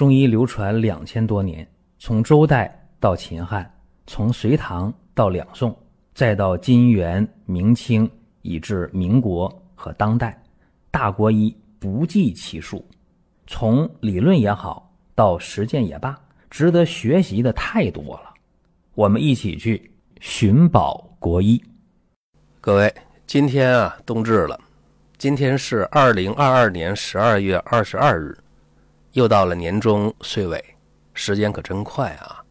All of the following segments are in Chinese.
中医流传两千多年，从周代到秦汉，从隋唐到两宋，再到金元明清，以至民国和当代，大国医不计其数。从理论也好，到实践也罢，值得学习的太多了。我们一起去寻宝国医。各位，今天啊，冬至了，今天是二零二二年十二月二十二日。又到了年终岁尾，时间可真快啊！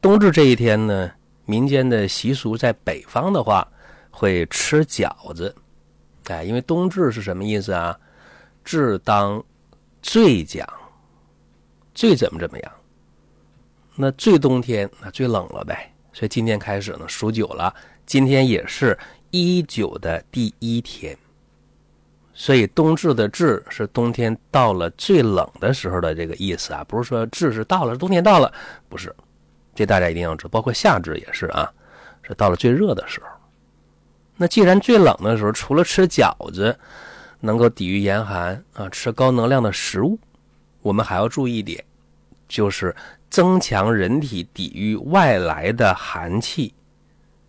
冬至这一天呢，民间的习俗在北方的话会吃饺子，哎，因为冬至是什么意思啊？至当最讲，最怎么怎么样？那最冬天那最冷了呗，所以今天开始呢数九了，今天也是一九的第一天。所以冬至的至是冬天到了最冷的时候的这个意思啊，不是说至是到了冬天到了，不是，这大家一定要知道。包括夏至也是啊，是到了最热的时候。那既然最冷的时候，除了吃饺子能够抵御严寒啊，吃高能量的食物，我们还要注意一点，就是增强人体抵御外来的寒气。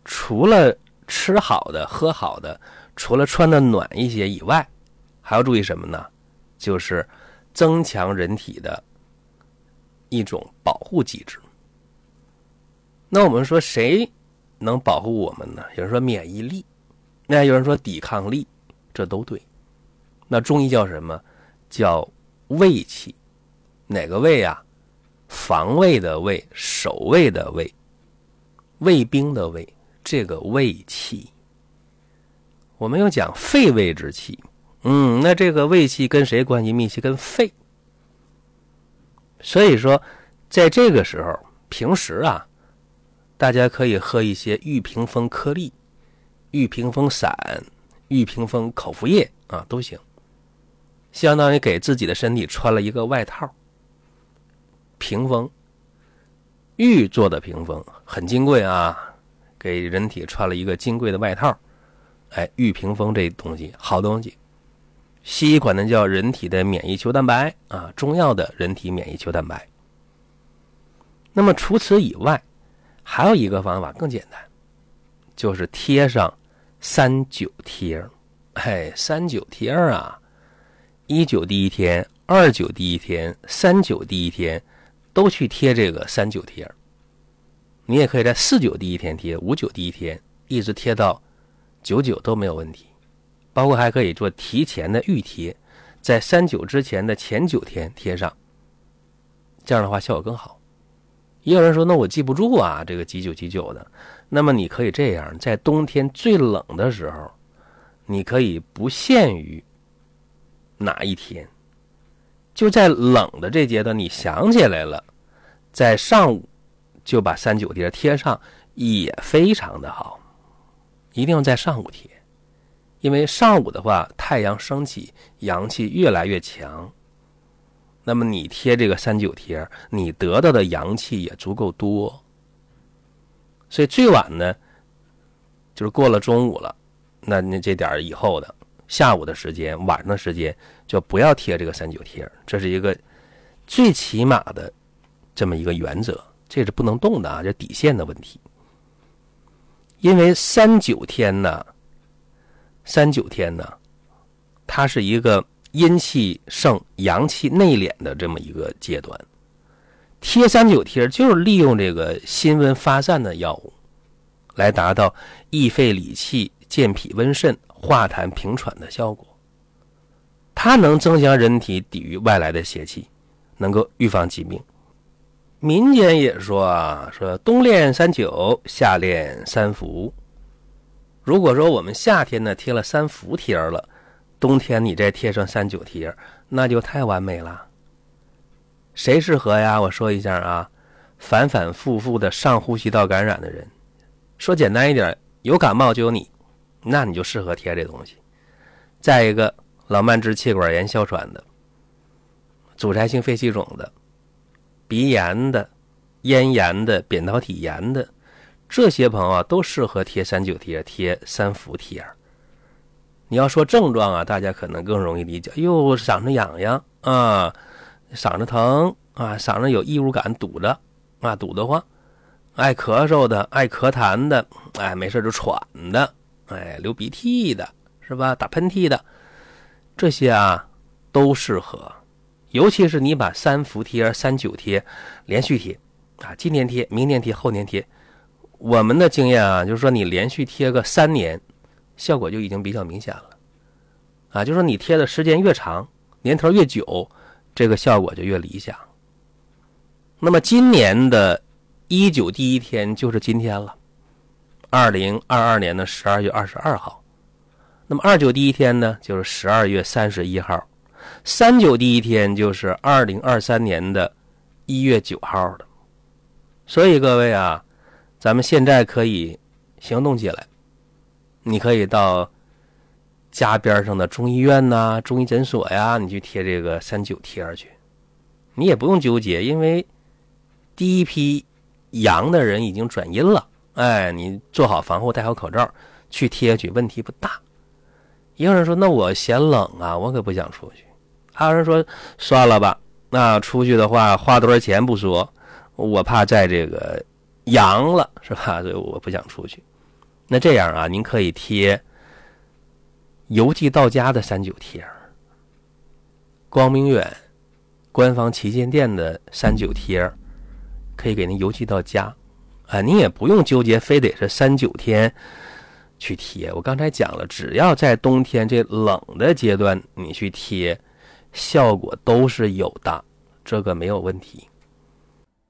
除了吃好的、喝好的，除了穿的暖一些以外，还要注意什么呢？就是增强人体的一种保护机制。那我们说谁能保护我们呢？有人说免疫力，那有人说抵抗力，这都对。那中医叫什么？叫卫气。哪个卫啊？防卫的卫，守卫的卫，卫兵的卫，这个卫气。我们又讲肺胃之气。嗯，那这个胃气跟谁关系密切？跟肺。所以说，在这个时候，平时啊，大家可以喝一些玉屏风颗粒、玉屏风散、玉屏风口服液啊，都行。相当于给自己的身体穿了一个外套。屏风，玉做的屏风很金贵啊，给人体穿了一个金贵的外套。哎，玉屏风这东西，好东西。西医管它叫人体的免疫球蛋白啊，中药的人体免疫球蛋白。那么除此以外，还有一个方法更简单，就是贴上三九贴儿。哎，三九贴儿啊，一九第一天、二九第一天、三九第一天都去贴这个三九贴儿。你也可以在四九第一天贴，五九第一天，一直贴到九九都没有问题。包括还可以做提前的预贴，在三九之前的前九天贴上，这样的话效果更好。也有人说，那我记不住啊，这个几九几九的。那么你可以这样，在冬天最冷的时候，你可以不限于哪一天，就在冷的这阶段，你想起来了，在上午就把三九贴贴上，也非常的好。一定要在上午贴。因为上午的话，太阳升起，阳气越来越强。那么你贴这个三九贴，你得到的阳气也足够多。所以最晚呢，就是过了中午了，那那这点以后的下午的时间、晚上的时间，就不要贴这个三九贴。这是一个最起码的这么一个原则，这是不能动的啊，这底线的问题。因为三九天呢。三九天呢，它是一个阴气盛、阳气内敛的这么一个阶段。贴三九贴就是利用这个辛温发散的药物，来达到益肺理气、健脾温肾、化痰平喘的效果。它能增强人体抵御外来的邪气，能够预防疾病。民间也说啊，说冬练三九，夏练三伏。如果说我们夏天呢贴了三伏贴了，冬天你再贴上三九贴，那就太完美了。谁适合呀？我说一下啊，反反复复的上呼吸道感染的人，说简单一点，有感冒就有你，那你就适合贴这东西。再一个，老慢支、气管炎、哮喘的，阻塞性肺气肿的，鼻炎的，咽炎的，扁桃体炎的。这些朋友啊，都适合贴三九贴、贴三伏贴。你要说症状啊，大家可能更容易理解。哟，嗓子痒痒啊，嗓子疼啊，嗓子有异物感，堵着啊，堵得慌，爱咳嗽的，爱咳痰的，哎，没事就喘的，哎，流鼻涕的，是吧？打喷嚏的，这些啊都适合。尤其是你把三伏贴、三九贴连续贴啊，今天贴，明天贴，后天贴。我们的经验啊，就是说你连续贴个三年，效果就已经比较明显了。啊，就是说你贴的时间越长，年头越久，这个效果就越理想。那么今年的一九第一天就是今天了，二零二二年的十二月二十二号。那么二九第一天呢，就是十二月三十一号。三九第一天就是二零二三年的一月九号的，所以各位啊，咱们现在可以行动起来，你可以到家边上的中医院呐、中医诊所呀，你去贴这个三九贴去，你也不用纠结，因为第一批阳的人已经转阴了，哎，你做好防护，戴好口罩去贴去，问题不大。也有人说：“那我嫌冷啊，我可不想出去。”还有人说算了吧，那出去的话花多少钱不说，我怕在这个阳了是吧？所以我不想出去。那这样啊，您可以贴邮寄到家的三九贴，光明远官方旗舰店的三九贴，可以给您邮寄到家啊。您也不用纠结，非得是三九天去贴。我刚才讲了，只要在冬天这冷的阶段，你去贴。效果都是有的，这个没有问题。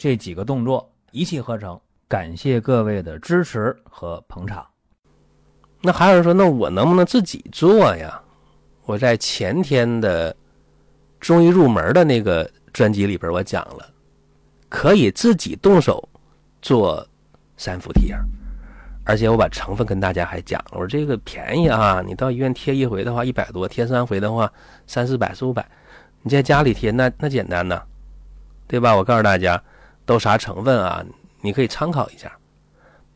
这几个动作一气呵成。感谢各位的支持和捧场。那还有人说，那我能不能自己做呀？我在前天的中医入门的那个专辑里边，我讲了，可以自己动手做三伏贴，而且我把成分跟大家还讲了。我说这个便宜啊，你到医院贴一回的话一百多，贴三回的话。三四百四五百，你在家里贴那那简单呢，对吧？我告诉大家都啥成分啊？你可以参考一下：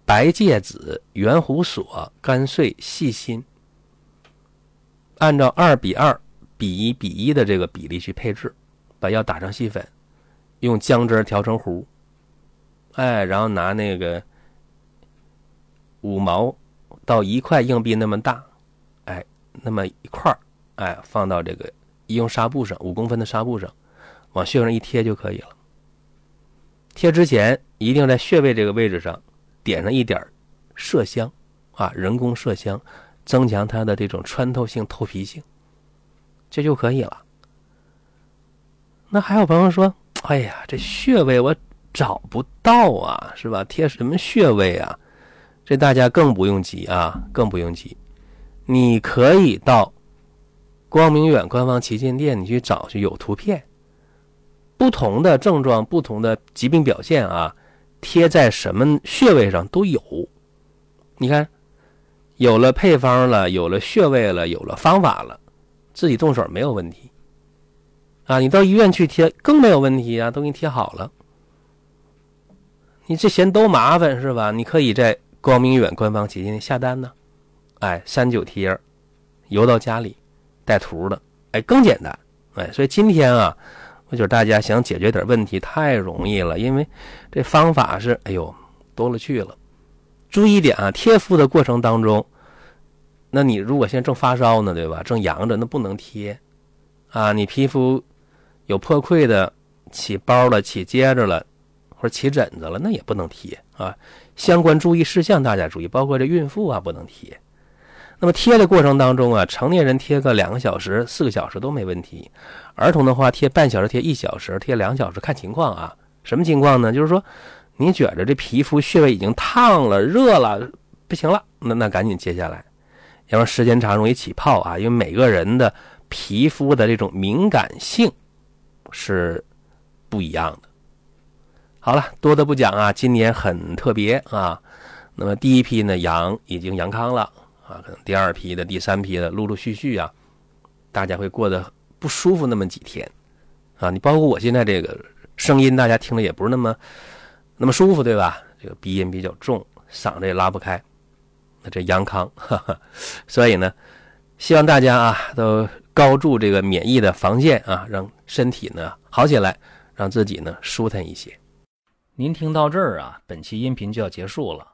白芥子、圆胡索、甘穗、细辛，按照二比二比一比一的这个比例去配置，把药打成细粉，用姜汁调成糊，哎，然后拿那个五毛到一块硬币那么大，哎，那么一块。哎，放到这个医用纱布上，五公分的纱布上，往穴上一贴就可以了。贴之前一定在穴位这个位置上点上一点麝香，啊，人工麝香，增强它的这种穿透性、透皮性，这就可以了。那还有朋友说：“哎呀，这穴位我找不到啊，是吧？贴什么穴位啊？”这大家更不用急啊，更不用急，你可以到。光明远官方旗舰店，你去找去有图片，不同的症状、不同的疾病表现啊，贴在什么穴位上都有。你看，有了配方了，有了穴位了，有了方法了，自己动手没有问题啊。你到医院去贴更没有问题啊，都给你贴好了。你这嫌都麻烦是吧？你可以在光明远官方旗舰店下单呢，哎，三九贴，邮到家里。带图的，哎，更简单，哎，所以今天啊，我觉得大家想解决点问题太容易了，因为这方法是，哎呦，多了去了。注意点啊，贴敷的过程当中，那你如果现在正发烧呢，对吧？正阳着，那不能贴啊。你皮肤有破溃的，起包了、起疖子了，或者起疹子了，那也不能贴啊。相关注意事项大家注意，包括这孕妇啊不能贴。那么贴的过程当中啊，成年人贴个两个小时、四个小时都没问题。儿童的话，贴半小时、贴一小时、贴两小时，看情况啊。什么情况呢？就是说，你觉着这皮肤穴位已经烫了、热了，不行了，那那赶紧接下来，要不然时间长容易起泡啊。因为每个人的皮肤的这种敏感性是不一样的。好了，多的不讲啊，今年很特别啊。那么第一批呢，阳已经阳康了啊，可能第二批的、第三批的，陆陆续续啊，大家会过得不舒服那么几天啊。你包括我现在这个声音，大家听着也不是那么那么舒服，对吧？这个鼻音比较重，嗓子也拉不开。那这阳康，哈哈，所以呢，希望大家啊都高筑这个免疫的防线啊，让身体呢好起来，让自己呢舒坦一些。您听到这儿啊，本期音频就要结束了。